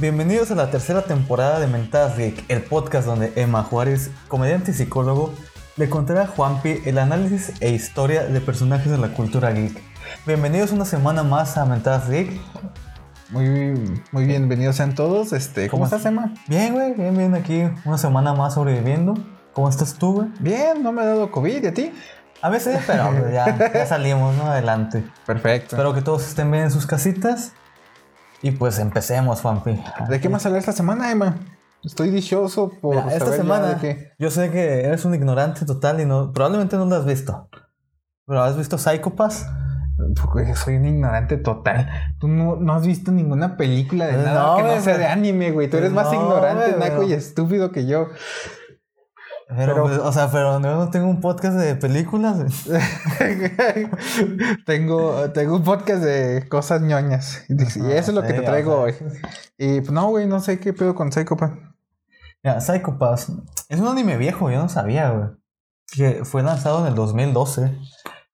Bienvenidos a la tercera temporada de Mentadas Geek, el podcast donde Emma Juárez, comediante y psicólogo, le contará a Juanpi el análisis e historia de personajes de la cultura geek. Bienvenidos una semana más a Mentadas Geek. Muy, muy bienvenidos sean todos. Este, ¿Cómo, ¿Cómo estás, Emma? Bien, güey, bien, bien aquí, una semana más sobreviviendo. ¿Cómo estás tú, güey? Bien, no me ha dado COVID, ¿y a ti? A veces, pero ya, ya salimos, ¿no? Adelante. Perfecto. Espero que todos estén bien en sus casitas. Y pues empecemos, Juanpi. ¿De qué más hablar esta semana, Emma? Estoy dichoso por Mira, esta saber semana, de qué. yo sé que eres un ignorante total y no, probablemente no lo has visto. Pero has visto Psychopass? Soy un ignorante total. Tú no, no has visto ninguna película de No, nada que no sea de anime, güey. Tú eres más No, ignorante, naco y estúpido que yo. Pero, Pero- pues, o sea, pero no tengo un podcast de películas. tengo, tengo un podcast de cosas ñoñas. Y eso es lo que sí, te traigo o hoy. Y pues no, güey, no sé qué pedo con Psychopath. Mira, Psychopass es un anime viejo, yo no sabía, güey. Que fue lanzado en el 2012.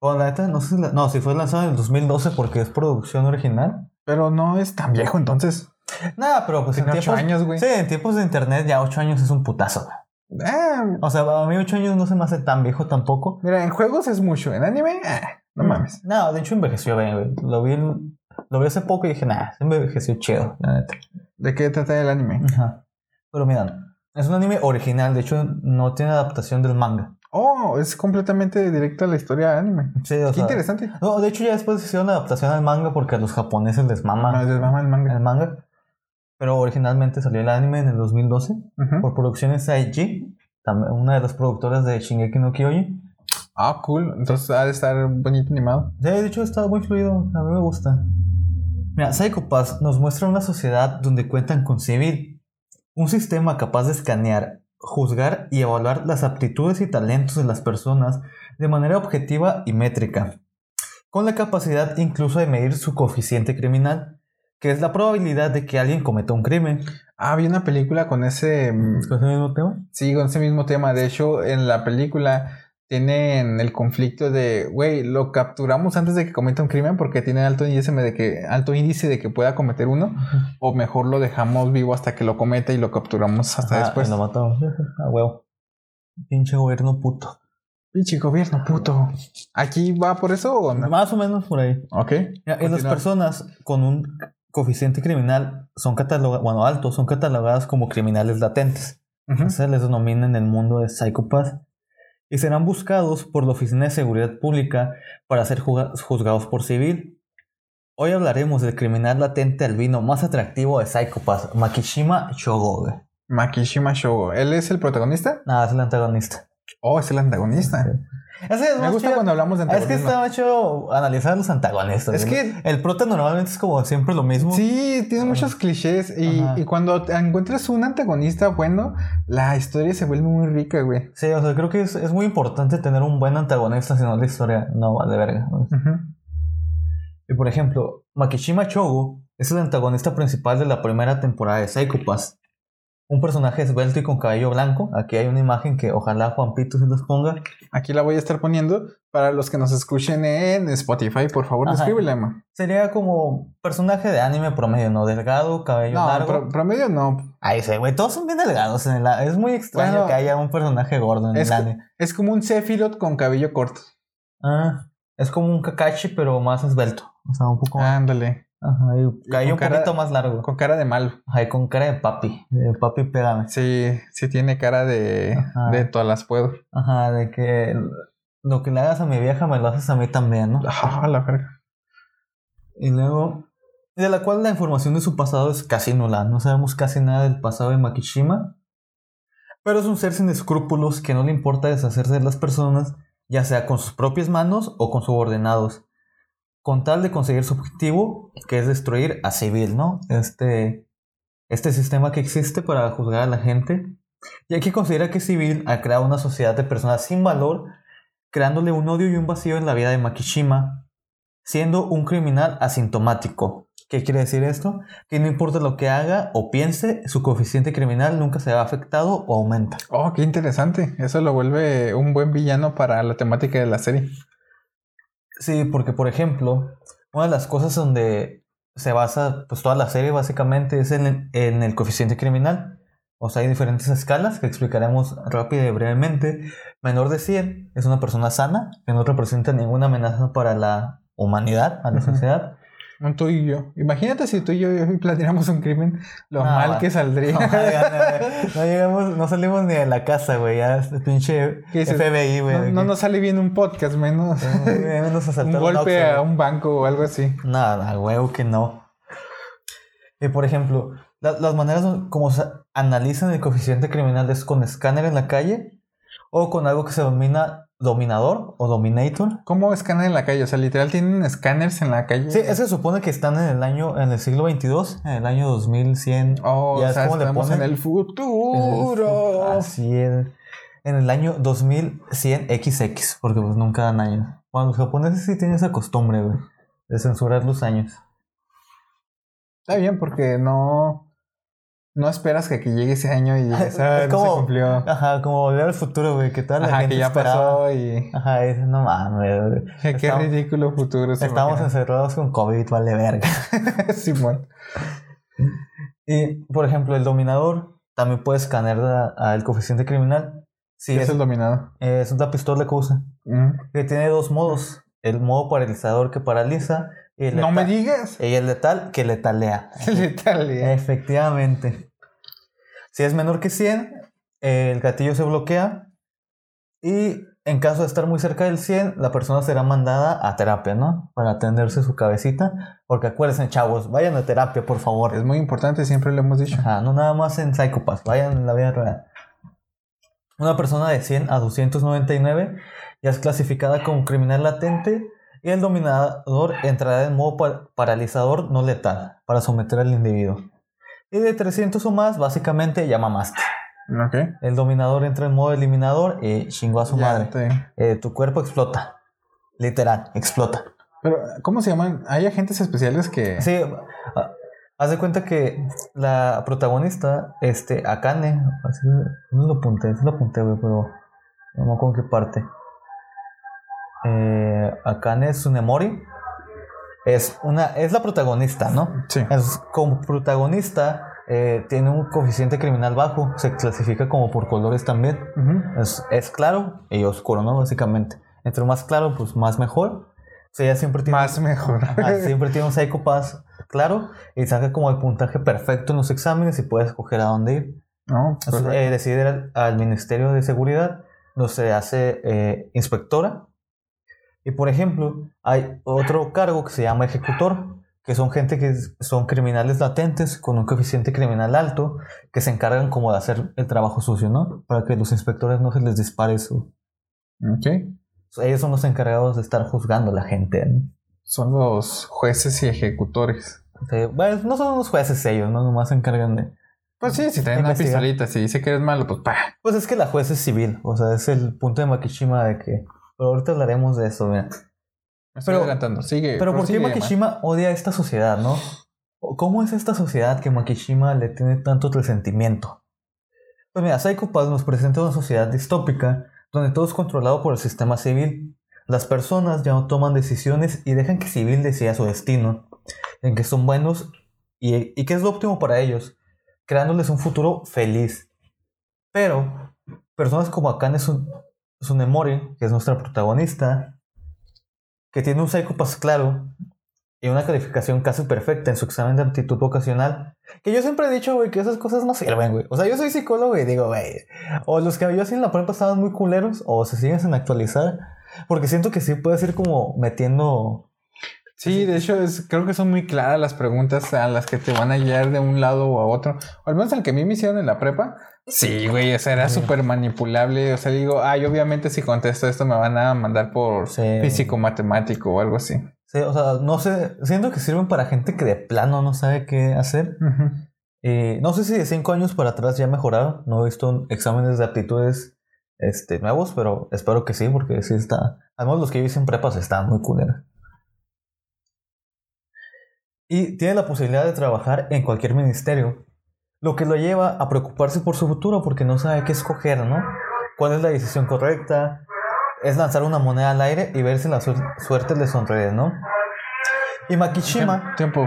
O la neta, no sé si la- no, si fue lanzado en el 2012 porque es producción original. Pero no es tan viejo entonces. Nada, pero pues en tiempos, años, güey. Sí, en tiempos de internet ya 8 años es un putazo. güey. Ah, O sea, a mí 8 años no se me hace tan viejo tampoco. mira, en juegos es mucho. En anime, ah, no mames. No, de hecho envejeció bien, güey. Lo vi, lo vi hace poco y dije, nah, se envejeció chido, la neta. ¿De qué trata el anime? Ajá. Pero mira, es un anime original, de hecho no tiene adaptación del manga. Oh, es completamente directo a la historia de anime. Sí, o Qué sea, interesante. No, de hecho ya después hicieron la adaptación al manga porque a los japoneses les No, mama les mama el manga. el manga. Pero originalmente salió el anime en el 2012 Ujú. por producciones IG, también una de las productoras de Shingeki no Kyojin. Ah, cool. Entonces ha de estar bonito animado. Sí, de hecho está muy fluido, a mí me gusta. Mira, Psychopass nos muestra una sociedad donde cuentan con civil, un sistema capaz de escanear, juzgar y evaluar las aptitudes y talentos de las personas de manera objetiva y métrica, con la capacidad incluso de medir su coeficiente criminal, que es la probabilidad de que alguien cometa un crimen. Ah, había una película con ese. mm, ¿Es con ese mismo tema? Sí, con ese mismo tema. De hecho, en la película tienen el conflicto de, güey, lo capturamos antes de que cometa un crimen porque tiene alto índice de que, alto índice de que pueda cometer uno, o mejor lo dejamos vivo hasta que lo cometa y lo capturamos hasta Ajá, después. lo matamos. A huevo. Pinche gobierno puto. Pinche gobierno, puto. ¿Aquí va por eso o no? Más o menos por ahí. Ok. Mira, y las personas con un coeficiente criminal son catalogadas, bueno, altos, son catalogadas como criminales latentes. Se les denomina en el mundo de Psychopath. Y serán buscados por la Oficina de Seguridad Pública para ser juzgados por civil. Hoy hablaremos del criminal latente albino más atractivo de Psychopath, Makishima Shogo. Makishima Shogo. ¿Él es el protagonista? Nada, es el antagonista. Oh, es el antagonista. Es Me gusta chido. cuando hablamos de Es que antagonismo. está hecho analizar los antagonistas. Es que- el prota normalmente es como siempre lo mismo. Sí, tiene muchos clichés y, cuando encuentras un antagonista bueno, la historia se vuelve muy rica, güey. Sí, o sea, creo que es, es muy importante tener un buen antagonista, si no la historia no vale verga. Ujú. Y por ejemplo, Makishima Chogo es el antagonista principal de la primera temporada de Psychopass. Un personaje esbelto y con cabello blanco. Aquí hay una imagen que ojalá Juan Pito se los ponga. Aquí la voy a estar poniendo para los que nos escuchen en Spotify. Por favor, descríbela, Emma. Sería como personaje de anime promedio, ¿no? Delgado, cabello No, largo. pro- promedio no. Ahí se, güey, todos son bien delgados. En el, es muy extraño Bueno, que haya un personaje gordo en el anime. es como un Sephiroth con cabello corto. Ah, es como un Kakashi, pero más esbelto. O sea, un poco. Ándale. Ajá, y cabello un cara- poquito más largo. Con cara de malo. Ajá, y con cara de papi. De papi, pégame. Sí, sí tiene cara de, Ajá. de todas las puedo. Ajá, de que lo que le hagas a mi vieja me lo haces a mí también, ¿no? Ah, la verga. Y luego, de la cual la información de su pasado es casi nula. No sabemos casi nada del pasado de Makishima. Pero es un ser sin escrúpulos que no le importa deshacerse de las personas, ya sea con sus propias manos o con subordinados. Con tal de conseguir su objetivo, que es destruir a civil, ¿no? Este, este sistema que existe para juzgar a la gente. Y aquí considera que civil ha creado una sociedad de personas sin valor, creándole un odio y un vacío en la vida de Makishima, siendo un criminal asintomático. ¿Qué quiere decir esto? Que no importa lo que haga o piense, su coeficiente criminal nunca se va afectado o aumenta. Oh, qué interesante. Eso lo vuelve un buen villano para la temática de la serie. Sí, porque por ejemplo, una de las cosas donde se basa, pues toda la serie básicamente es en, en el coeficiente criminal. O sea, hay diferentes escalas que explicaremos rápido y brevemente. Menor de 100 es una persona sana, que no representa ninguna amenaza para la humanidad, a la sociedad. Tú y yo. Imagínate si tú y yo planeáramos un crimen, lo No, mal que saldría. No, no, no llegamos, no salimos ni de la casa, güey. Ya este pinche. FBI, güey. no, nos sale bien un podcast, menos un golpe a un banco o algo así. Nada, huevo que no. Y por ejemplo, la- las maneras como se analizan el coeficiente criminal es con escáner en la calle o con algo que se denomina dominador o dominator. ¿Cómo escanean en la calle? O sea, literal tienen escáneres en la calle. Sí, ese se supone que están en el año, en el siglo 22, en el año 2100. Oh, Ya o es sea, como le estamos en ponen- el futuro. Así es. En el año 2100 XX, porque pues nunca dan años. Bueno, los japoneses sí tienen esa costumbre, güey, de censurar los años. Está bien, porque no. No esperas que, que llegue ese año y digas, "Ah, Es no se cumplió. Ajá, como volver al futuro, güey, ¿qué tal? La Ajá, gente que ya esperaba. pasó y. Ajá, es, no mames, güey. Qué Estamos- ridículo futuro. Estamos encerrados con COVID, vale verga. Simón. Y, por ejemplo, el dominador también puede escanear al coeficiente criminal. Sí, ¿Qué es es, el dominado? es una pistola que usa. Mm. Que tiene dos modos. El modo paralizador que paraliza y No me digas. y el letal que letalea. Letal. Efectivamente. Si es menor que 100, el gatillo se bloquea y en caso de estar muy cerca del 100, la persona será mandada a terapia, ¿no? Para atenderse su cabecita. Porque acuérdense, chavos, vayan a terapia, por favor. Es muy importante, siempre lo hemos dicho. Ajá, no nada más en Psychopath, vayan en la vida real. Una persona de 100 a 299 ya es clasificada como criminal latente y el dominador entrará en modo pa- paralizador no letal para someter al individuo. Y de 300 o más, básicamente ya mamaste. Ok. El dominador entra en modo eliminador y chingó a su Ya, madre. Eh, tu cuerpo explota. Literal, explota. Pero, ¿cómo se llaman? Hay agentes especiales que. Sí, ah, haz de cuenta que la protagonista, este, Akane, así, no lo apunté, sí lo apunté, güey, pero no me acuerdo en qué parte. Eh, Akane Tsunemori es una, es la protagonista, ¿no? Sí. Es como protagonista, eh, tiene un coeficiente criminal bajo, se clasifica como por colores también. Es, es claro y oscuro, ¿no? Básicamente. Entre más claro, pues más mejor. O sea, ella siempre tiene, Más mejor. Ajá, siempre tiene un Psycho Pass claro y saca como el puntaje perfecto en los exámenes y puede escoger a dónde ir. No, Entonces, eh, decide ir al, al Ministerio de Seguridad, donde se hace eh, inspectora. Y por ejemplo, hay otro cargo que se llama ejecutor, que son gente que son criminales latentes con un coeficiente criminal alto, que se encargan como de hacer el trabajo sucio, ¿no? Para que los inspectores no se les dispare su... Ok. Ellos son los encargados de estar juzgando a la gente, ¿no? Son los jueces y ejecutores. Bueno, no son los jueces ellos, ¿no? Nomás se encargan de... Pues sí, si traen una Investigar. pistolita, si dice que eres malo, pues pa. Pues es que la jueza es civil, o sea, es el punto de Makishima de que... Pero ahorita hablaremos de eso, mira. Me estoy Pero- adelantando. Sigue. Pero ¿por qué. Makishima odia a esta sociedad, no? ¿O ¿Cómo es esta sociedad que Makishima le tiene tanto resentimiento? Pues mira, Psycho Pass nos presenta una sociedad distópica donde todo es controlado por el sistema civil. Las personas ya no toman decisiones y dejan que civil decida su destino, en que son buenos y, y que es lo óptimo para ellos, creándoles un futuro feliz. Pero personas como Akane Sun- Tsunemori, que es nuestra protagonista, que tiene un Psycho Pass claro y una calificación casi perfecta en su examen de aptitud vocacional. Que yo siempre he dicho, güey, que esas cosas no sirven, güey. O sea, yo soy psicólogo y digo, güey, o los que yo en la prepa estaban muy culeros o se siguen sin actualizar. Porque siento que sí puede ser como metiendo. Sí, de hecho, es, creo que son muy claras las preguntas a las que te van a guiar de un lado o a otro. O al menos el que a mí me hicieron en la prepa. Sí, güey, o sea, era súper manipulable. O sea, digo, ay, obviamente si contesto esto me van a mandar por Sí. físico matemático o algo así. Sí, o sea, no sé. Siento que sirven para gente que de plano no sabe qué hacer. Y no sé si de cinco años para atrás ya mejoraron. No he visto exámenes de aptitudes este, nuevos, pero espero que sí, porque sí está. Además, los que yo hice en prepas estaban muy culeros. Y tiene la posibilidad de trabajar en cualquier ministerio, lo que lo lleva a preocuparse por su futuro porque no sabe qué escoger, ¿no? ¿Cuál es la decisión correcta? Es lanzar una moneda al aire y ver si la suer- suerte le sonríe, ¿no? Y Makishima. Tiempo.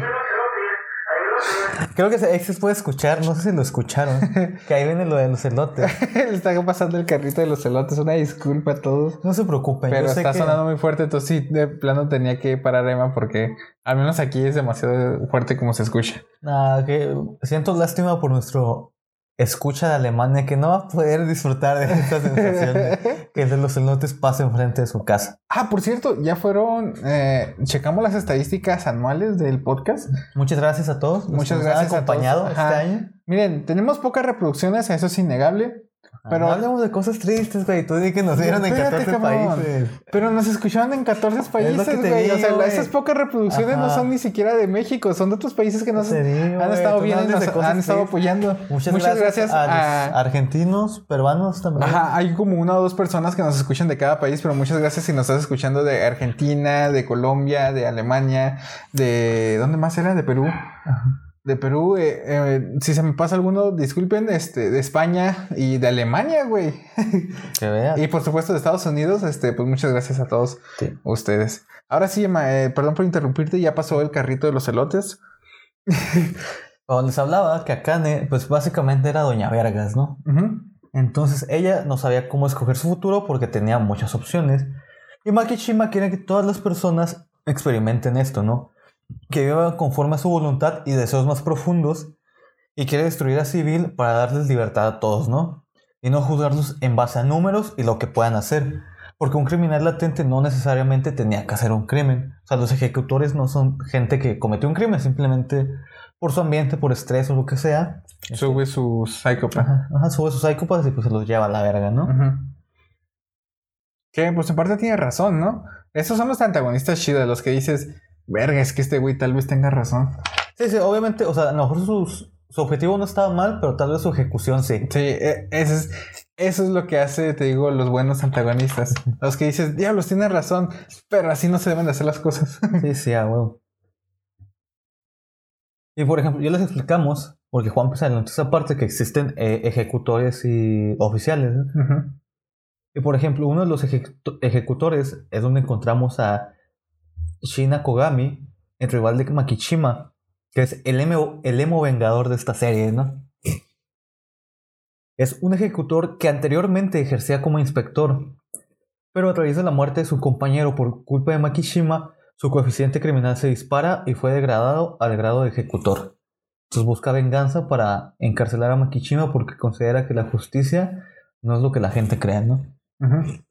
Creo que se, se puede escuchar, no sé si lo escucharon. que ahí viene lo de los elotes. Le está pasando el carrito de los elotes. Una disculpa a todos. No se preocupen. Pero yo sé está que- sonando muy fuerte, entonces sí, de plano tenía que parar Emma porque al menos aquí es demasiado fuerte como se escucha. Ah, que siento lástima por nuestro escucha de Alemania que no va a poder disfrutar de esta sensación que de los elotes pasen frente de su casa. Ah, por cierto, ya fueron, eh, checamos las estadísticas anuales del podcast. Muchas gracias a todos. Muchas gracias a acompañado todos. este año. Miren, tenemos pocas reproducciones, eso es innegable. Pero- no hablemos de cosas tristes, güey. Tú di que nos vieron en Espérate, 14 cabrón. países. Pero nos escucharon en 14 países, güey. O sea, güey. esas pocas reproducciones no Ajá. son ni siquiera de México, son de otros países que nos digo, han estado viendo y nos han estado apoyando. Muchas, gracias, a, los argentinos, peruanos también. Ajá, hay como una o dos personas que nos escuchan de cada país, pero muchas gracias si nos estás escuchando de Argentina, de Colombia, de Alemania, de... ¿Dónde más era? De Perú. De Perú, eh, eh, si se me pasa alguno, disculpen, este, de España y de Alemania, güey. Que veas. Y por supuesto de Estados Unidos, este, pues muchas gracias a todos Sí. ustedes. Ahora sí, Emma, eh, perdón por interrumpirte, ya pasó el carrito de los elotes. Cuando les hablaba que Akane, pues básicamente era Doña Vergas, ¿no? Entonces ella no sabía cómo escoger su futuro porque tenía muchas opciones. Y Makishima quiere que todas las personas experimenten esto, ¿no? Que vivan conforme a su voluntad y deseos más profundos. Y quiere destruir a Civil para darles libertad a todos, ¿no? Y no juzgarlos en base a números y lo que puedan hacer. Porque un criminal latente no necesariamente tenía que hacer un crimen. O sea, los ejecutores no son gente que cometió un crimen, simplemente por su ambiente, por estrés o lo que sea. Sube su psicópata. Ajá, ajá, sube sus psicópatas y pues se los lleva a la verga, ¿no? Ujú. Que pues en parte tiene razón, ¿no? Esos son los antagonistas chidos, los que dices, verga, es que este güey tal vez tenga razón. Sí, sí, obviamente, o sea, a lo mejor sus- su objetivo no estaba mal, pero tal vez su ejecución sí. Sí, e- eso es, eso es lo que hace, te digo, los buenos antagonistas. Los que dices, diablos, tiene razón, pero así no se deben de hacer las cosas. Sí, sí, a huevo. Y por ejemplo, ya les explicamos, porque Juan pues adelantó esa parte, que existen eh, ejecutores y oficiales. Y por ejemplo, uno de los ejecu- ejecutores es donde encontramos a Shina Kogami, el rival de Makishima, que es el emo, el emo vengador de esta serie, ¿no? Es un ejecutor que anteriormente ejercía como inspector, pero a través de la muerte de su compañero por culpa de Makishima, su coeficiente criminal se dispara y fue degradado al grado de ejecutor. Entonces busca venganza para encarcelar a Makishima porque considera que la justicia no es lo que la gente cree, ¿no? Ujú.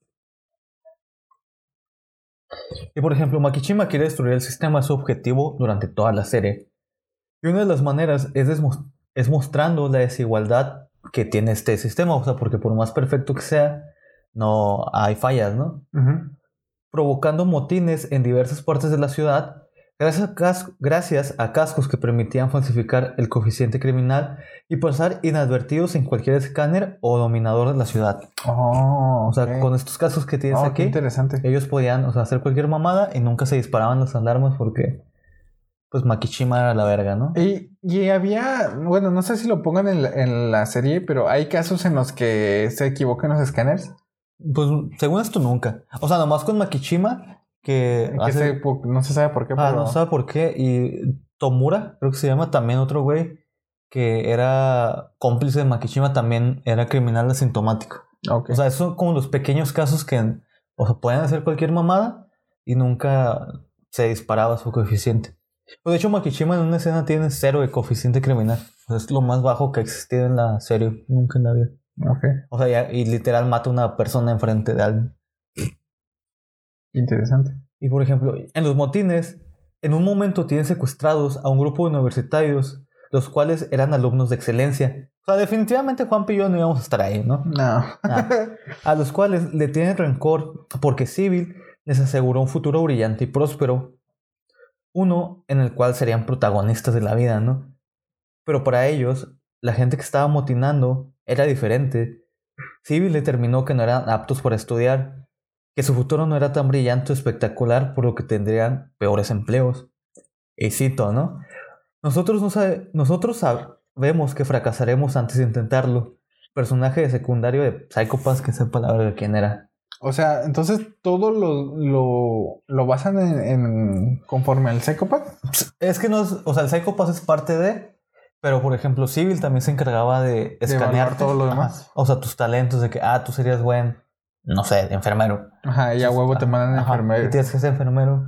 Y por ejemplo, Makishima quiere destruir el sistema, su objetivo durante toda la serie. Y una de las maneras es, es mostrando la desigualdad que tiene este sistema, o sea, porque por más perfecto que sea, no hay fallas, ¿no? Provocando motines en diversas partes de la ciudad, gracias a, cas- gracias a cascos que permitían falsificar el coeficiente criminal y pasar inadvertidos en cualquier escáner o dominador de la ciudad. Oh, O sea, con estos cascos que tienes Oh, aquí, interesante. ellos podían o sea, hacer cualquier mamada y nunca se disparaban las alarmas porque pues Makishima era la verga, ¿no? Y, y había, bueno, no sé si lo pongan en la, en la serie, pero hay casos en los que se equivocan los escáneres. Pues según esto nunca. O sea, nomás con Makishima que, Que hace- se- po- no se sabe por qué, ah, pero... no sabe por qué y Tomura, creo que se llama también otro güey que era cómplice de Makishima también era criminal asintomático. Ok. O sea, esos son como los pequeños casos que o sea, pueden hacer cualquier mamada y nunca se disparaba su coeficiente. Pues, de hecho, Makishima en una escena tiene cero de coeficiente criminal. O sea, es lo más bajo que ha existido en la serie, nunca en la vida. ok. O sea, ya- y literal mata a una persona enfrente de alguien. Interesante. Y por ejemplo, en los motines, en un momento tienen secuestrados a un grupo de universitarios, los cuales eran alumnos de excelencia. O sea, definitivamente Juan y yo no íbamos a estar ahí, ¿no? No. Ah, a los cuales le tienen rencor porque Civil les aseguró un futuro brillante y próspero. Uno en el cual serían protagonistas de la vida, ¿no? Pero para ellos, la gente que estaba motinando era diferente. Civil determinó que no eran aptos para estudiar, que su futuro no era tan brillante o espectacular, por lo que tendrían peores empleos. Y cito, ¿no? Nosotros, no sabe- nosotros sabemos que fracasaremos antes de intentarlo personaje de secundario de Psychopaths que sepa la verga quién era. O sea, entonces todo lo, lo, lo basan en, en- conforme al psicópata. Es que no es, o sea, el Psychopaths es parte de, Pero, por ejemplo, Civil también se encargaba de escanear todo lo demás. O sea, tus talentos, de que, ah, tú serías buen, no sé, enfermero. Ajá, y a huevo te mandan Ajá, enfermero. Y tienes que ser enfermero.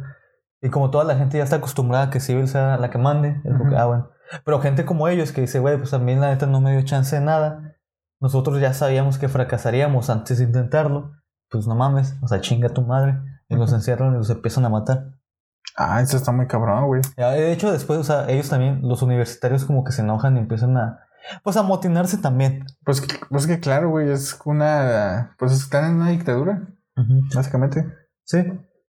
Y como toda la gente ya está acostumbrada a que Civil sea la que mande, es como que, ah, bueno. Pero gente como ellos que dice, güey, pues a mí la neta no me dio chance de nada. Nosotros ya sabíamos que fracasaríamos antes de intentarlo. Pues no mames, o sea, chinga tu madre. Y los encierran y los empiezan a matar. Ah, eso está muy cabrón, güey. De hecho, después, o sea, ellos también, los universitarios como que se enojan y empiezan a, pues a motinarse también. Pues, que- pues que claro, güey, es una... Pues están en una dictadura, básicamente. Sí.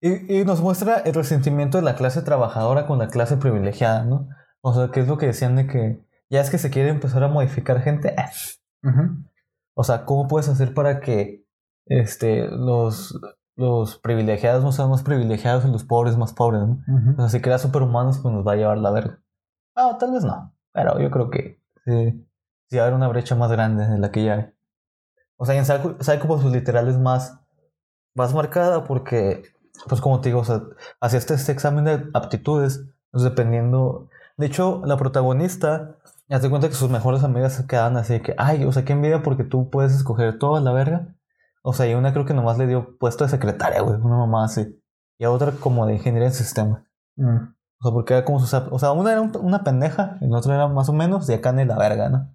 Y, y nos muestra el resentimiento de la clase trabajadora con la clase privilegiada, ¿no? O sea, que es lo que decían de que ya es que se quiere empezar a modificar gente. O sea, ¿cómo puedes hacer para que este, los, los privilegiados no sean más privilegiados y los pobres más pobres, ¿no? Ujú. O sea, si creas superhumanos, pues nos va a llevar la verga. Ah, tal vez no. Pero yo creo que sí, sí haber una brecha más grande de la que ya hay. O sea, en Psycho, Psycho, pues literal es más, más marcada porque, pues como te digo, o sea, hacía este, este examen de aptitudes, pues dependiendo. De hecho, la protagonista, haz de cuenta que sus mejores amigas se quedaban así que, ay, o sea, qué envidia porque tú puedes escoger toda la verga. O sea, y una creo que nomás le dio puesto de secretaria, güey, una mamá así. Y a otra como de ingeniería en sistema. Mm. O sea, porque era como sus... O sea, una era un- una pendeja y la otra era más o menos y acá ni la verga, ¿no?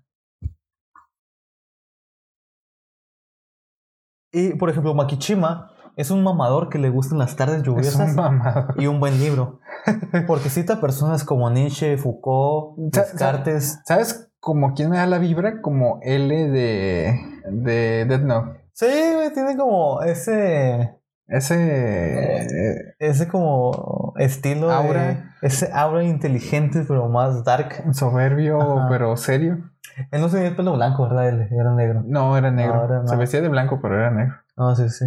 Y, por ejemplo, Makichima es un mamador que le gustan las tardes Es lluviosas un y un buen libro. Porque cita personas como Nietzsche, Foucault, Descartes. ¿Sabes como quién me da la vibra? Como L de, de Death Note. Sí, güey, tiene como ese... Ese... eh, Ese como estilo Aura. de- ese aura inteligente pero más dark. soberbio, Ajá. pero serio. Él no tenía el pelo blanco, ¿verdad? Él era negro. No, era negro. No, era Se vestía de blanco, pero era negro. No, sí, sí.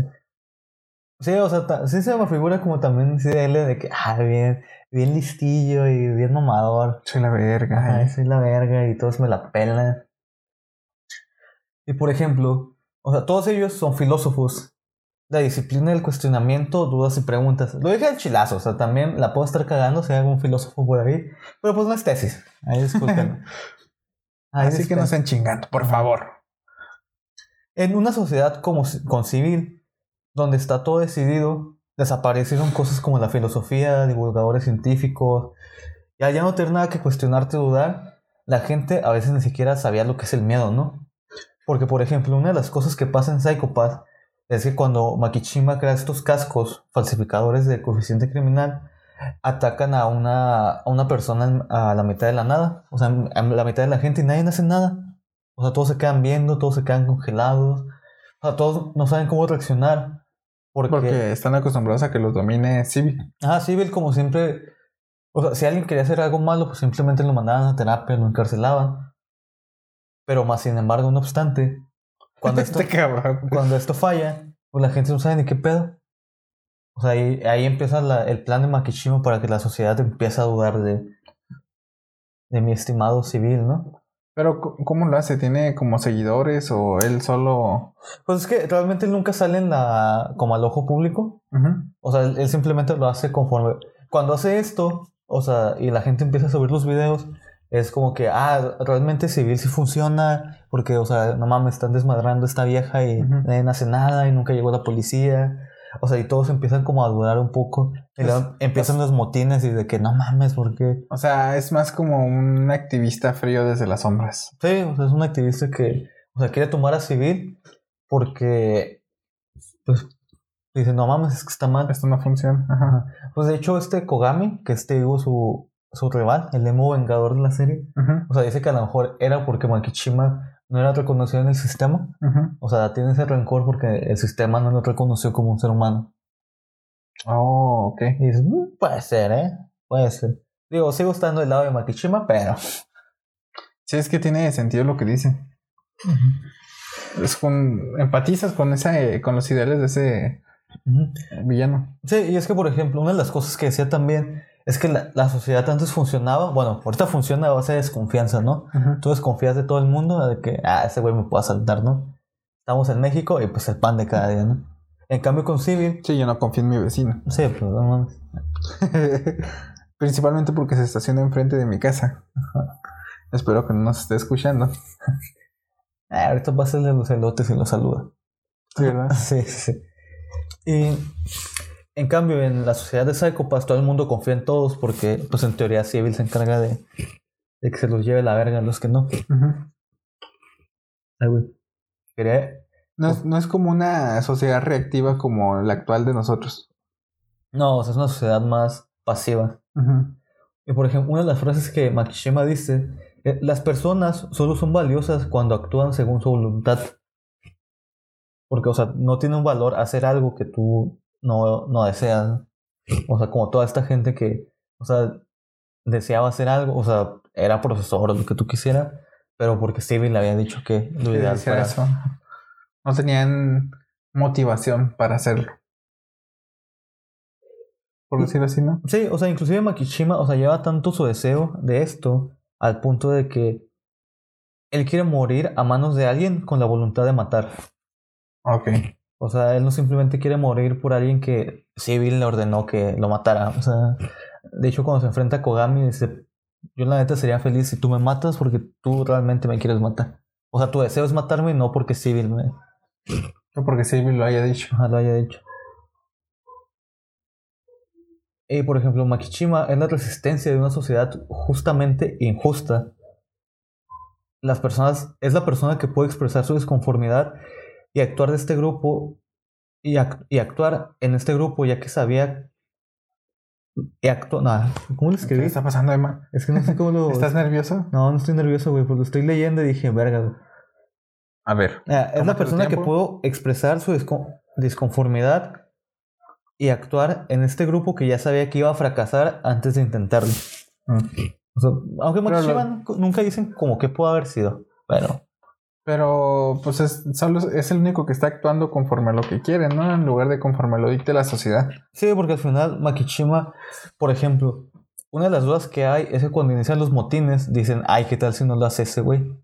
Sí, o sea, sí se me figura como también sí, de él de que, ah, bien, bien listillo y bien mamador. Soy la verga. Ay, eh. soy la verga y todos me la pelan. Y por ejemplo, o sea, todos ellos son filósofos. La disciplina del cuestionamiento, dudas y preguntas. Lo dije al chilazo, o sea, también la puedo estar cagando si hay algún filósofo por ahí. Pero pues no es tesis. Ahí disculpen. Ahí Así que no estén chingando, por favor. En una sociedad como con civil, donde está todo decidido, desaparecieron cosas como la filosofía, divulgadores científicos. Ya, ya no tener nada que cuestionarte o dudar, la gente a veces ni siquiera sabía lo que es el miedo, ¿no? Porque, por ejemplo, una de las cosas que pasa en Psychopath es que cuando Makishima crea estos cascos falsificadores de coeficiente criminal, atacan a una, a una persona a la mitad de la nada, o sea, a la mitad de la gente y nadie hace nada. O sea, todos se quedan viendo, todos se quedan congelados. O sea, todos no saben cómo reaccionar. Porque, Porque están acostumbrados a que los domine Civil. ah, Civil como siempre... O sea, si alguien quería hacer algo malo, pues simplemente lo mandaban a terapia, lo encarcelaban. Pero más sin embargo, no obstante, cuando esto, Este cabrón. cuando esto falla, pues la gente no sabe ni qué pedo. O sea, ahí, ahí empieza la- el plan de Makishima para que la sociedad empiece a dudar de, de mi estimado civil, ¿no? Pero, ¿cómo lo hace? ¿Tiene como seguidores o él solo...? Pues es que realmente él nunca sale en la, como al ojo público. O sea, él, él simplemente lo hace conforme. Cuando hace esto, o sea, y la gente empieza a subir los videos, es como que, ah, realmente civil sí funciona, porque, o sea, no mames, están desmadrando a esta vieja y Ujú. nadie hace nada y nunca llegó la policía. O sea, y todos empiezan como a dudar un poco. Y luego empiezan los motines y de que no mames, ¿por qué? O sea, es más como un activista frío desde las sombras. Sí, o sea, es un activista que, o sea, quiere tomar a civil porque, pues, dice, no mames, es que está mal. Esto no funciona. Ajá. Pues de hecho, este Kogami, que es te digo su, su rival, el emo vengador de la serie, o sea, dice que a lo mejor era porque Makishima no era reconocido en el sistema. O sea, tiene ese rencor porque el sistema no lo reconoció como un ser humano. Oh, ok. Y dices, "Mm, puede ser, ¿eh? Puede ser. Digo, sigo estando del lado de Makishima, pero. Sí, es que tiene sentido lo que dice. Es con... Empatizas con esa, eh, con los ideales de ese villano. Sí, y es que, por ejemplo, una de las cosas que decía también es que la, la sociedad antes funcionaba, bueno, ahorita funciona a base de desconfianza, ¿no? Tú desconfías de todo el mundo, de que, ah, ese güey me puede asaltar, ¿no? Estamos en México y pues el pan de cada día, ¿no? En cambio con Civil, Sí, yo no confío en mi vecino. sí, pues no mames. Principalmente porque se estaciona enfrente de mi casa. Espero que no nos esté escuchando. Ah, ahorita va a hacerle los elotes y los saluda. Sí, ¿verdad? Sí, sí, sí. Y en cambio, en la sociedad de Psychopaths, todo el mundo confía en todos porque, pues en teoría, Civil se encarga de, de que se los lleve la verga a los que no. Ujú. Ay, güey. Quería- no, es, no es como una sociedad reactiva como la actual de nosotros. No, o sea, es una sociedad más pasiva. Y por ejemplo, una de las frases que Makishima dice, eh, las personas solo son valiosas cuando actúan según su voluntad. Porque, o sea, no tiene un valor hacer algo que tú no, no deseas. O sea, como toda esta gente que, o sea, deseaba hacer algo, o sea, era profesor o lo que tú quisieras, pero porque Steven le había dicho que lo ideal hiciera fuera- eso. No tenían motivación para hacerlo. Por decirlo así, ¿no? Sí, o sea, inclusive Makishima, o sea, lleva tanto su deseo de esto al punto de que él quiere morir a manos de alguien con la voluntad de matar. Ok. O sea, él no simplemente quiere morir por alguien que Civil le ordenó que lo matara. O sea, de hecho, cuando se enfrenta a Kogami, dice: Yo, la neta, sería feliz si tú me matas porque tú realmente me quieres matar. O sea, tu deseo es matarme, no porque Civil me No porque Silvi lo haya dicho. ajá, lo haya dicho. Y por ejemplo, Makishima es la resistencia de una sociedad justamente injusta. Las personas, es la persona que puede expresar su desconformidad y actuar de este grupo y, ac- y actuar en este grupo ya que sabía y actuó, nada, ¿cómo lo ¿Qué escribí? está pasando, Emma? Es que no sé cómo lo ¿Estás nervioso? No, no estoy nervioso, güey, pues lo estoy leyendo y dije, verga, güey. A ver. Ah, es la persona que puedo expresar su descon- desconformidad y actuar en este grupo que ya sabía que iba a fracasar antes de intentarlo. Mm. O sea, aunque Makishima lo- nunca- dicen como que pudo haber sido, pero Pero pues es, solo es- el único que está actuando conforme a lo que quiere, ¿no? En lugar de conforme lo dicte la sociedad. sí, porque al final Makishima, por ejemplo, una de las dudas que hay es que cuando inician los motines dicen, ay, ¿qué tal si no lo hace ese güey?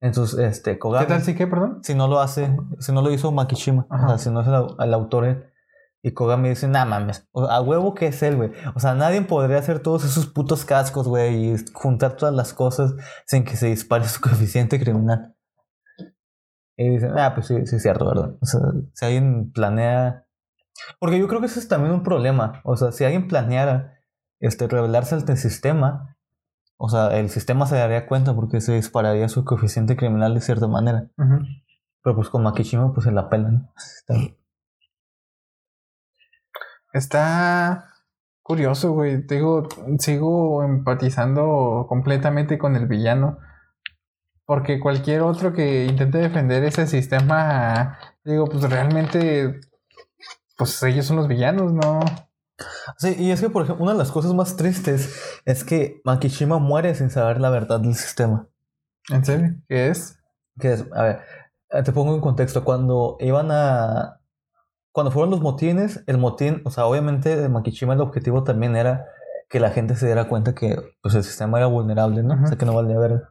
Entonces, este, Kogami, ¿Qué tal si qué, perdón? si no lo hace, si no lo hizo Makishima, o sea, si no es el, au- el autor él, y Kogami dice, nah mames, a huevo que es él, güey. O sea, nadie podría hacer todos esos putos cascos, güey, y juntar todas las cosas sin que se dispare su coeficiente criminal. Y dicen, ah, pues sí, sí es cierto, ¿verdad? O sea, si alguien planea... Porque yo creo que ese es también un problema. O sea, si alguien planeara este, rebelarse ante el sistema, o sea, el sistema se daría cuenta porque se dispararía su coeficiente criminal de cierta manera. Pero pues con Makishima pues se la pelan. Está- Está curioso, güey. Te Digo, sigo empatizando completamente con el villano. Porque cualquier otro que intente defender ese sistema, digo, pues realmente, pues ellos son los villanos, ¿no? Sí, y es que por ejemplo, una de las cosas más tristes es que Makishima muere sin saber la verdad del sistema. ¿En serio? ¿Qué es? Que es, a ver, eh, te pongo en contexto. Cuando iban a. Cuando fueron los motines, el motín, o sea, obviamente de Makishima el objetivo también era que la gente se diera cuenta que pues, el sistema era vulnerable, ¿no? O sea, que no valía ver.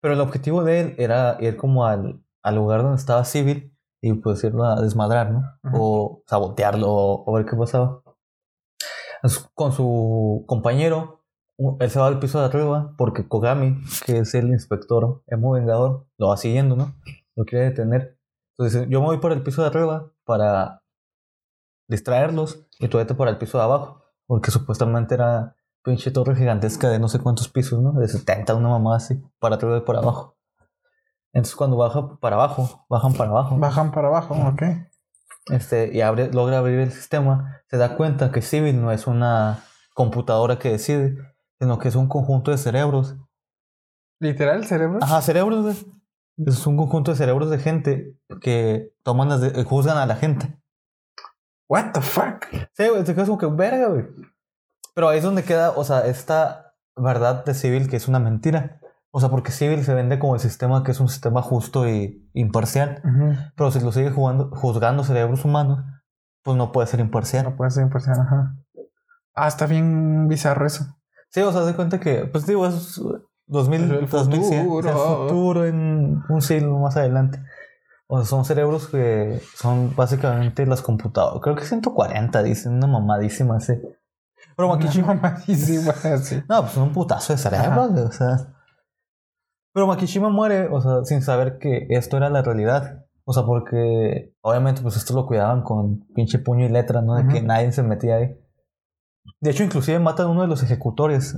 Pero el objetivo de él era ir como al, al lugar donde estaba Civil y pues irlo a desmadrar, ¿no? O sabotearlo o, o ver qué pasaba. Con su compañero, él se va al piso de arriba porque Kogami, que es el inspector emo vengador, lo va siguiendo, ¿no? Lo quiere detener. Entonces yo me voy por el piso de arriba para distraerlos y tú vete por el piso de abajo. Porque supuestamente era pinche torre gigantesca de no sé cuántos pisos, ¿no? De 70, una mamá así, para arriba y por abajo. Entonces cuando baja para abajo, bajan para abajo. Bajan para abajo, ok. este, y abre, logra abrir el sistema, se da cuenta que Civil no es una computadora que decide, sino que es un conjunto de cerebros. ¿Literal cerebro? Ajá, cerebros, güey. Es un conjunto de cerebros de gente que toman las de- juzgan a la gente. What the fuck? Sí, güey, te quedas como que verga, güey. Pero ahí es donde queda, o sea, esta verdad de Civil que es una mentira. O sea, porque Civil se vende como el sistema que es un sistema justo y imparcial. Pero si lo sigue jugando, juzgando cerebros humanos, pues no puede ser imparcial. No puede ser imparcial, ajá. Ah, está bien bizarro eso. Sí, o sea, de cuenta que, pues digo, es 2000, El 2100, futuro. es el futuro en un siglo más adelante. O sea, son cerebros que son básicamente las computadoras. Creo que 140, dicen, una mamadísima así. Pero Makishima, Mamadísima, sí. no, pues un putazo de güey, o sea. Pero Makishima muere, o sea, sin saber que esto era la realidad. O sea, porque obviamente pues esto lo cuidaban con pinche puño y letra, ¿no? De que nadie se metía ahí. De hecho, inclusive matan a uno de los ejecutores.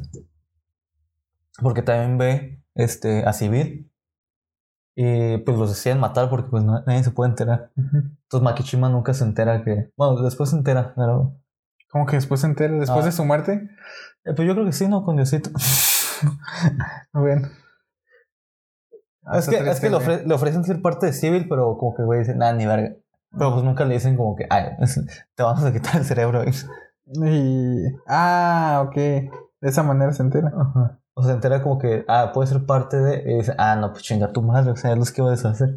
Porque también ve este, a civil. Y pues los decían matar porque pues nadie se puede enterar. Entonces Makishima nunca se entera que... Bueno, después se entera, pero... Como que después se entera, después Ah. de su muerte. eh, pues yo creo que sí, ¿no? Con Diosito. Bueno. es que, es que le, ofre- le ofrecen ser parte de civil, pero como que güey dicen, nada, ni verga. Pero pues nunca le dicen como que, ay, te vamos a quitar el cerebro. Y... Ah, ok. De esa manera se entera. Ajá. O se entera como que, ah, puede ser parte de. Y dice, ah, no, pues chinga tu madre, o sea, es lo que iba a deshacer.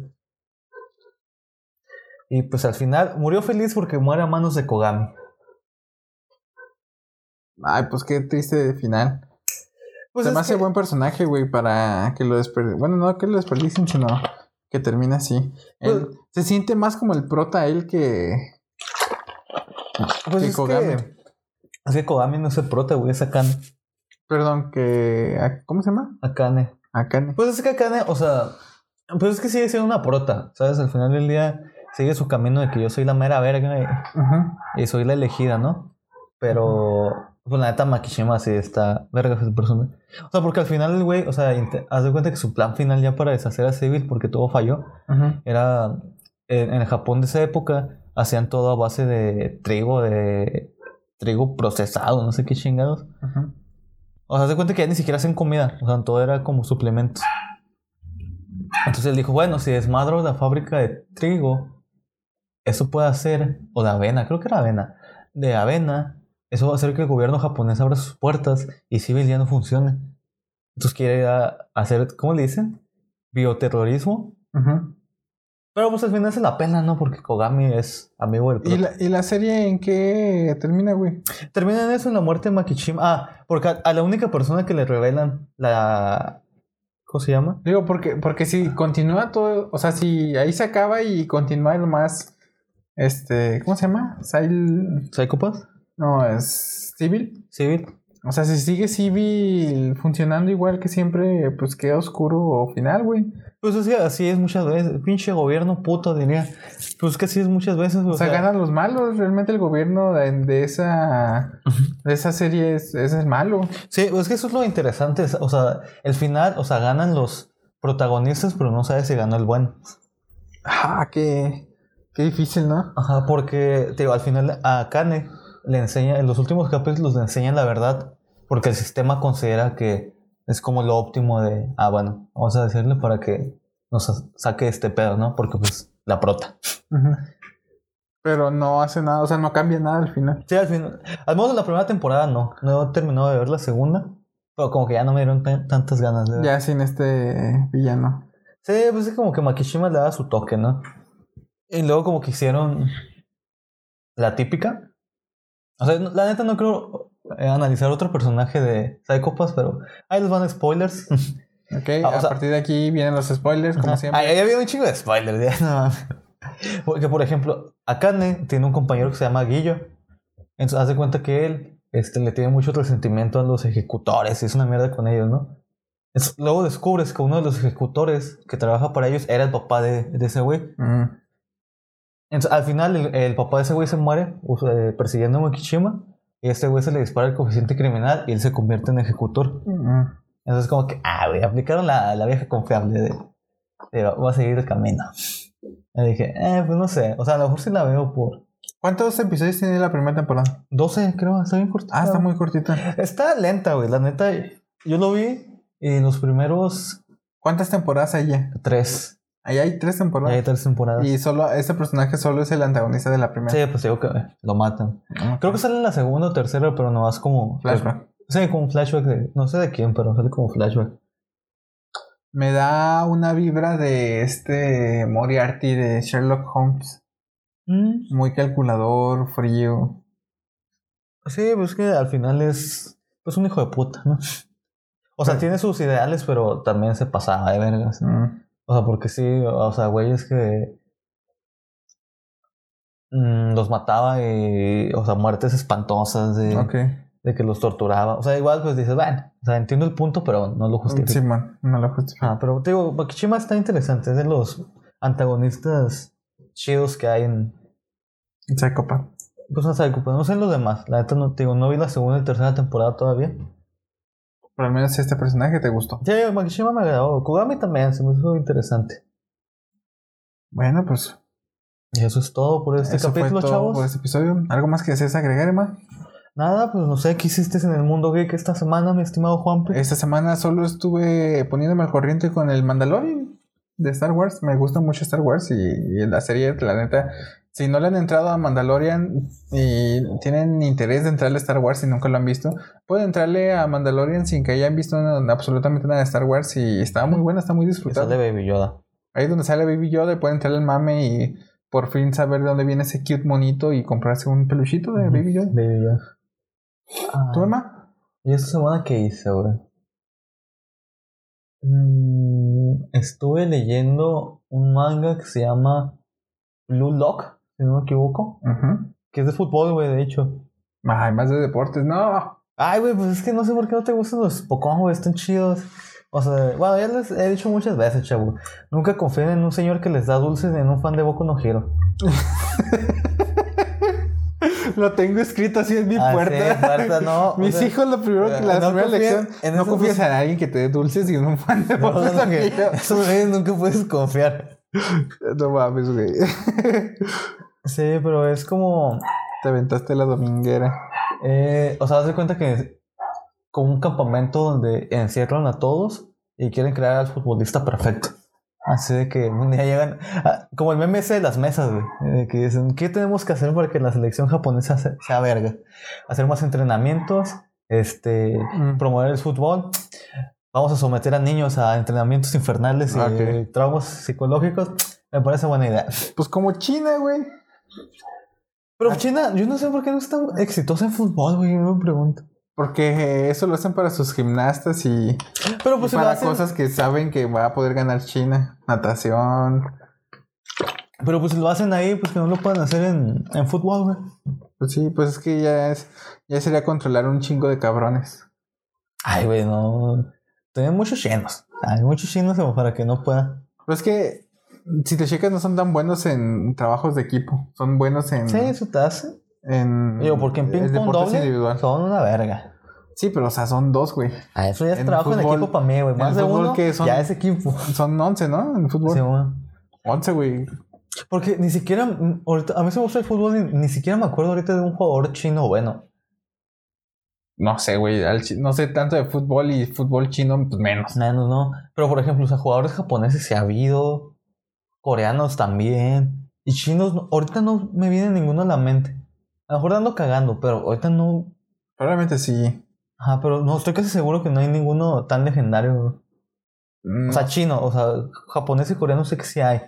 Y pues al final murió feliz porque muere a manos de Kogami. Ay, pues qué triste final. Pues se es me hace que- buen personaje, güey, para que lo desperdicien. Bueno, no que lo desperdicien, sino que termine así. Él- Pues- se siente más como el prota él que. pues que es Kogami. que. Es que Kogami no es el prota, güey, es Akane. Perdón, que. ¿a- ¿Cómo se llama? Akane. Akane. Pues es que Akane, o sea. Pues es que sigue siendo una prota, ¿sabes? Al final del día sigue su camino de que yo soy la mera verga y, Ajá. y soy la elegida, ¿no? Pero. Pues la neta Makishima sí está verga esa persona. O sea, porque al final el güey, o sea, haz de cuenta que su plan final ya para deshacer a Civil, porque todo falló, era. En, en el Japón de esa época hacían todo a base de trigo, de trigo procesado, no sé qué chingados. O sea, haz de cuenta que ya ni siquiera hacen comida, o sea, todo era como suplementos. Entonces él dijo, bueno, si desmadro la fábrica de trigo, eso puede hacer, o de avena, creo que era avena, de avena, eso va a hacer que el gobierno japonés abra sus puertas y Civil ya no funcione. Entonces quiere a- hacer, ¿cómo le dicen? Bioterrorismo. Ajá. Pero pues al final se la pena, ¿no? Porque Kogami es amigo del ¿Y la, ¿Y la serie en qué termina, güey? Termina en eso, en la muerte de Makishima. Ah, porque a, a la única persona que le revelan la... ¿Cómo se llama? Digo, porque, porque si continúa todo, o sea, si ahí se acaba y continúa lo más, este, ¿cómo se llama? Sil, ¿Psychopath? No, es Civil. Civil. O sea, si sigue Civil funcionando igual que siempre, pues queda oscuro final, güey. Pues es que así es muchas veces. Pinche gobierno puto, diría. Pues que así es muchas veces. O sea, ganan los malos. Realmente el gobierno de, de esa, de esa serie es, es el malo. Sí, es que eso es lo interesante. O sea, el final, o sea, ganan los protagonistas, pero no sabes si ganó el bueno. Ah, qué, qué difícil, ¿no? Ajá, porque, te digo, al final a Kane le enseña, en los últimos capítulos le enseñan la verdad, porque el sistema considera que es como lo óptimo de, ah, bueno, vamos a decirle para que nos sa- saque este pedo, ¿no? Porque pues la prota. Pero no hace nada, o sea, no cambia nada al final. Sí, al final, al menos en la primera temporada no, no he terminado de ver la segunda, pero como que ya no me dieron tan- tantas ganas de ver. Ya sin este villano. Sí, pues es como que Makishima le da su toque, ¿no? Y luego como que hicieron la típica. O sea, la neta no creo eh, analizar otro personaje de Psychopaths, pero ahí les van spoilers. Ok, Ah, a sea- partir de aquí vienen los spoilers, como siempre. Ahí había un chingo de spoilers, ya, no. Porque, por ejemplo, Akane tiene un compañero que se llama Guillo. Entonces, haz de cuenta que él este, le tiene mucho resentimiento a los ejecutores y es una mierda con ellos, ¿no? Luego descubres que uno de los ejecutores que trabaja para ellos era el papá de, de ese güey. Mm. Entonces, al final, el, el papá de ese güey se muere eh, persiguiendo a Makishima. Y este güey se le dispara el coeficiente criminal y él se convierte en ejecutor. Entonces, como que, ah, güey, aplicaron la, la vieja confiable de, de voy a seguir el camino. Y dije, eh, pues no sé. O sea, a lo mejor sí la veo por ¿Cuántos episodios tiene la primera temporada? 12, creo, está bien cortita. Ah, está muy cortita. Está lenta, güey. La neta, yo lo vi en los primeros ¿Cuántas temporadas hay ya? tres. Ahí hay tres temporadas. hay tres temporadas. Y solo este personaje solo es el antagonista de la primera. Sí, pues digo que lo matan. Ah, Creo que sale en la segunda o tercera, pero no vas como. Flashback. Sí, como un flashback de. No sé de quién, pero sale como flashback. Me da una vibra de este Moriarty de Sherlock Holmes. Muy calculador, frío. Sí, pues que al final es. Pues un hijo de puta, ¿no? O sea, Sí. tiene sus ideales, pero también se pasaba de vergas. Mm. O sea, porque sí, o sea, güeyes que. mm, los mataba y. O sea, muertes espantosas de. De que los torturaba. O sea, igual pues dices, bueno, o sea, entiendo el punto, pero no lo justifico. Sí, man, no lo justifico. Ah, pero te digo, Makishima está interesante, es de los antagonistas chidos que hay en. Psychopath. Pues no sé, no sé en los demás. La neta no te digo, no vi la segunda y tercera temporada todavía. Pero al menos este personaje te gustó. Sí, Makishima me agradó. Kugami también, se me hizo interesante. Bueno, pues Y eso es todo por este eso fue capítulo, todo chavos. por este episodio. ¿Algo más que desees agregar, Emma? Nada, pues no sé, ¿qué hiciste en el mundo geek esta semana, mi estimado Juanpe? Esta semana solo estuve poniéndome al corriente con el Mandalorian de Star Wars. Me gusta mucho Star Wars y, y la serie, la neta. Si no le han entrado a Mandalorian y tienen interés de entrarle a Star Wars y nunca lo han visto, pueden entrarle a Mandalorian sin que hayan visto absolutamente nada de Star Wars y está muy buena, está muy Que disfrutable. sale Baby Yoda. Ahí es donde sale Baby Yoda, y pueden entrarle al mame y por fin saber de dónde viene ese cute monito y comprarse un peluchito de Baby Yoda. Baby Yoda. ¿Tú, Ah, Emma? ¿Y esta semana qué hice, güey? Mm, estuve leyendo un manga que se llama Blue Lock, si no me equivoco. Que es de fútbol, güey, de hecho. Ay, más de deportes, no. Ay, güey, pues es que no sé por qué no te gustan los Pokémon, güey, están chidos. O sea, bueno, ya les he dicho muchas veces, chavo. Nunca confíen en un señor que les da dulces ni en un fan de Boku no Hero. Lo tengo escrito así en mi Ah, sí, puerta. o Mis sea, hijos, lo primero que la no primera lección, no dos- en alguien que te dé dulces y en un fan de Boku no, no que- Hero. esos güeyes nunca puedes confiar. No mames, güey. Sí, pero es como. Te aventaste la dominguera. eh, o sea, haz de cuenta que es como un campamento donde encierran a todos y quieren crear al futbolista perfecto. Así de que un día llegan. como el meme ese de las mesas, güey. de que dicen: ¿Qué tenemos que hacer para que la selección japonesa se- sea verga? Hacer más entrenamientos, este, Mm. promover el fútbol. Vamos a someter a niños a entrenamientos infernales y Ah, traumas psicológicos. Me parece buena idea. Pues como China, güey. Pero China, yo no sé por qué no es tan exitosa en fútbol, güey. Yo me pregunto. Porque eso lo hacen para sus gimnastas y, Pero y pues para hacen, cosas que saben que va a poder ganar China. Natación. pero pues si lo hacen ahí, pues que no lo puedan hacer en, en fútbol, güey. Pues sí, pues es que ya es, ya sería controlar un chingo de cabrones. Ay, güey, no. Tienen muchos chinos. Hay muchos chinos como para que no puedan. Pues es que si te checas no son tan buenos en trabajos de equipo. Son buenos en, Sí, eso te hace. en Digo, porque en ping pong doble individual. son una verga. Sí, pero o sea, son dos, güey. Ah, eso ya es En trabajo en fútbol- equipo para mí, güey. Más de fútbol, uno, ¿qué son? ya es equipo. Son 11, ¿no? En fútbol. Sí, güey. 11, güey. Porque ni siquiera, ahorita, a mí se me gusta el fútbol y ni siquiera me acuerdo ahorita de un jugador chino bueno. No sé, güey. No sé tanto de fútbol y fútbol chino, pues menos. Menos, no. Pero por ejemplo, o sea, jugadores japoneses se ha habido, coreanos también, y chinos, no- ahorita no me viene ninguno a la mente. A lo mejor ando cagando, pero ahorita no. Probablemente sí. Ajá, pero no, estoy casi seguro que no hay ninguno tan legendario. Mm, O sea, chino, o sea, japonés y coreano sé que sí hay.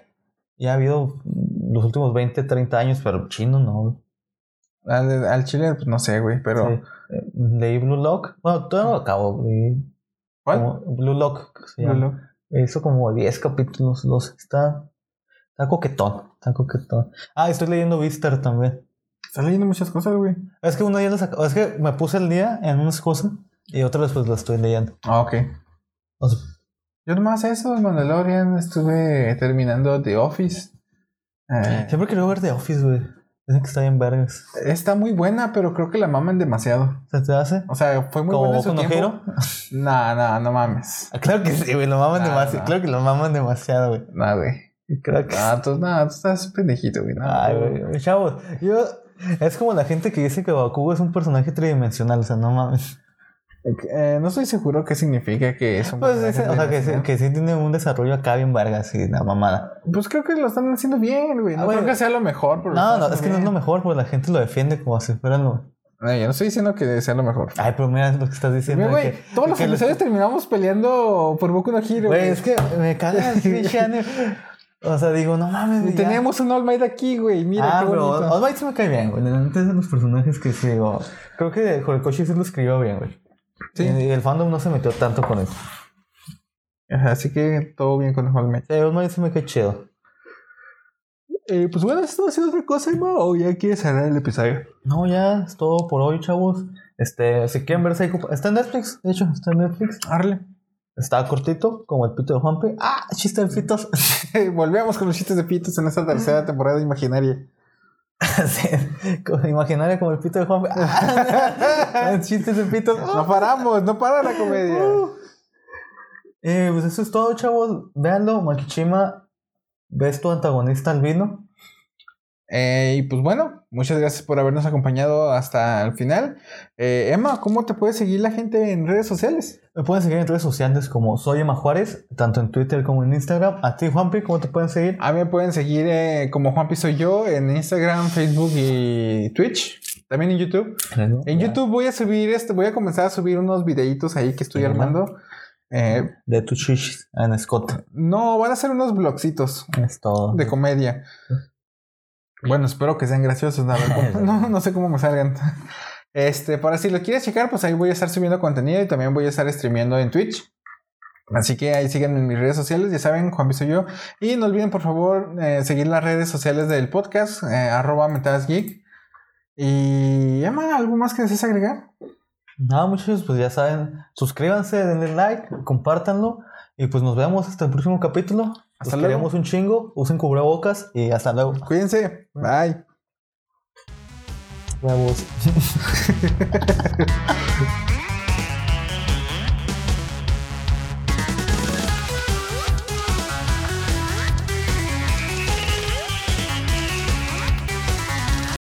Y ha habido los últimos 20, 30 años, pero chino no. güey. al, al chile, pues no sé, güey. Pero. Sí. Eh, Leí Blue Lock. Bueno, todavía no lo acabo. leí ¿Cuál? como Blue Lock. llama. Lolo. Hizo como 10 capítulos, los está, está coquetón, está coquetón. Ah, estoy leyendo Vistar también. Estás leyendo muchas cosas, güey. Es que uno ya las acabo, es que me puse el día en unas cosas y otras pues las estoy leyendo. Ah, ok. O sea, Yo nomás eso, Mandalorian, estuve terminando The Office. Eh, siempre quería ver The Office, güey. Dicen que está bien vergas. está muy buena, pero creo que la maman demasiado. ¿Se te hace? O sea, fue muy ¿Como buena en su no tiempo. Nah, nah, no mames. Ah, Claro que sí, güey, lo maman Nah, demasiado. nah. Claro que lo maman demasiado, güey. Nah, güey. Ah, tú, nah, tú estás pendejito, güey. No, Ay, güey, chavos, yo... Es como la gente que dice que Bakugo es un personaje tridimensional, o sea, no mames. Eh, no estoy seguro qué significa que es un Pues, personaje ese- o sea, que, sí- que sí tiene un desarrollo acá bien vergas y la mamada. Pues creo que lo están haciendo bien, güey. No Ah, creo que sea lo mejor, pero No, no, es que no es lo mejor, porque la gente lo defiende como si fuera lo. No, yo no estoy diciendo que sea lo mejor. Ay, pero mira lo que estás diciendo. Güey, todos los episodios terminamos peleando por Boku no Hero, Güey, es que me caga el pinche. O sea, digo, no mames. Ya. tenemos un All Might aquí, güey. Mira Ah, qué pero bonito. All Might se me cae bien, güey. Antes de los personajes que sí, digo. Creo que Horikoshi sí lo escribió bien, güey. Sí. Y el fandom no se metió tanto con eso. Ajá, así que todo bien con All Might. Sí, All Might se me cae chido. Eh, pues bueno, esto ha sido otra cosa, Emma, o ya quieres cerrar el episodio. No, ya es todo por hoy, chavos. Este, si quieren ver Psycho está en Netflix, de hecho, está en Netflix. Arle. Está cortito, como el pito de Juanpi. ¡Ah! Chiste de pitos. Volvemos con los chistes de pitos en esta tercera temporada imaginaria. imaginaria como el pito de Juanpi. ¡Ah! Chistes de pitos. No paramos, no para la comedia. Eh, pues eso es todo, chavos. Véanlo, Makishima. ¿Ves tu antagonista albino? Eh, y pues bueno, muchas gracias por habernos acompañado hasta el final. Eh, Emma, ¿cómo te puede seguir la gente en redes sociales? Me pueden seguir en redes sociales como Soy Emma Juárez, tanto en Twitter como en Instagram. A ti, Juanpi, ¿cómo te pueden seguir? A mí me pueden seguir eh, como Juanpi Soy Yo en Instagram, Facebook y Twitch. También en YouTube. En YouTube voy a subir este, voy a comenzar a subir unos videitos ahí que estoy armando. Eh, De tu chichis en Scott. no, van a ser unos blogcitos Es todo. de comedia. Bueno, espero que sean graciosos. a ver cómo- no, no sé cómo me salgan. Este, para si lo quieres checar, pues ahí voy a estar subiendo contenido y también voy a estar streameando en Twitch. Así que ahí síganme en mis redes sociales, ya saben, Juan soy yo. Y no olviden, por favor, eh, seguir las redes sociales del podcast, eh, arroba metasgeek. Y Emma, ¿algo más que desees agregar? Nada, muchachos, pues ya saben, suscríbanse, denle like, compártanlo. Y pues nos vemos hasta el próximo capítulo. Hasta Los luego. queremos un chingo, usen cubrebocas y hasta luego. Cuídense. Bye. Huevos.